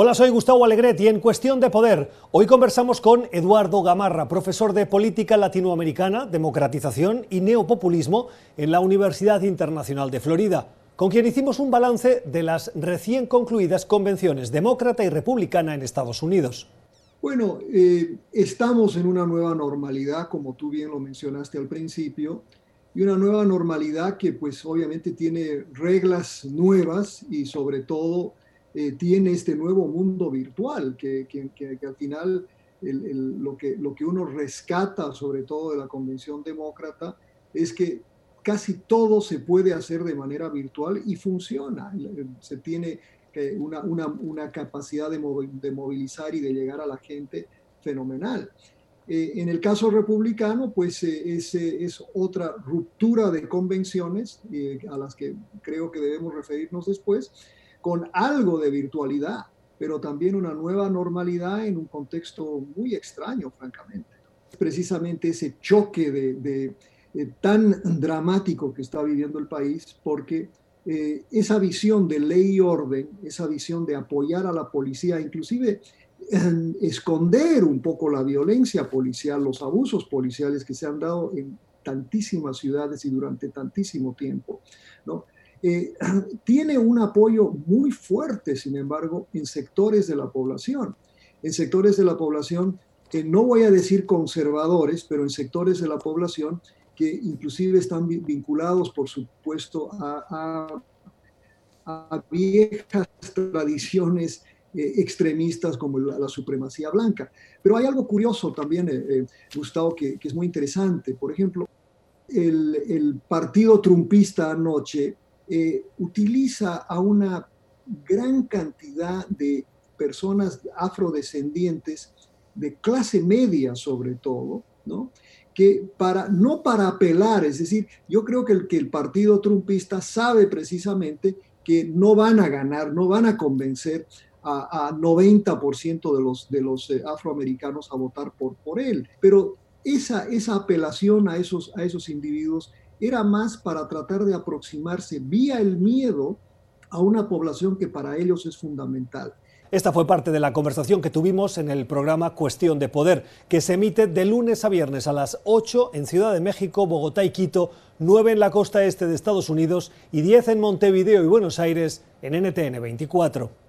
Hola, soy Gustavo Alegret y en Cuestión de Poder, hoy conversamos con Eduardo Gamarra, profesor de Política Latinoamericana, Democratización y Neopopulismo en la Universidad Internacional de Florida, con quien hicimos un balance de las recién concluidas convenciones demócrata y republicana en Estados Unidos. Bueno, eh, estamos en una nueva normalidad, como tú bien lo mencionaste al principio, y una nueva normalidad que pues obviamente tiene reglas nuevas y sobre todo eh, tiene este nuevo mundo virtual, que, al final lo, que, lo que uno rescata sobre todo de la Convención Demócrata es que casi todo se puede hacer de manera virtual y funciona. Se tiene una, una, capacidad de, movilizar y de llegar a la gente fenomenal. Eh, en el caso republicano, pues eh, es, otra ruptura de convenciones a las que creo que debemos referirnos después, con algo de virtualidad, pero también una nueva normalidad en un contexto muy extraño, francamente. Precisamente ese choque de, tan dramático que está viviendo el país, porque eh, esa visión de ley y orden, esa visión de apoyar a la policía, inclusive esconder un poco la violencia policial, los abusos policiales que se han dado en tantísimas ciudades y durante tantísimo tiempo, ¿no? Eh, tiene un apoyo muy fuerte, sin embargo, en sectores de la población. En sectores de la población, que no voy a decir conservadores, pero en sectores de la población que inclusive están vinculados, por supuesto, a, viejas tradiciones eh, extremistas como la, supremacía blanca. Pero hay algo curioso también, eh, Gustavo, que, es muy interesante. Por ejemplo, el, el partido trumpista anoche eh, utiliza a una gran cantidad de personas afrodescendientes, de clase media sobre todo, ¿no? que para, no para apelar, es decir, yo creo que el, que el partido trumpista sabe precisamente que no van a ganar, no van a convencer a, 90% de los, de los eh, afroamericanos a votar por, por él. Pero esa, esa apelación a esos, a esos individuos era más para tratar de aproximarse vía el miedo a una población que para ellos es fundamental. Esta fue parte de la conversación que tuvimos en el programa Cuestión de Poder, que se emite de lunes a viernes a las 8 en Ciudad de México, Bogotá y Quito, 9 en la costa este de Estados Unidos y 10 en Montevideo y Buenos Aires en NTN 24.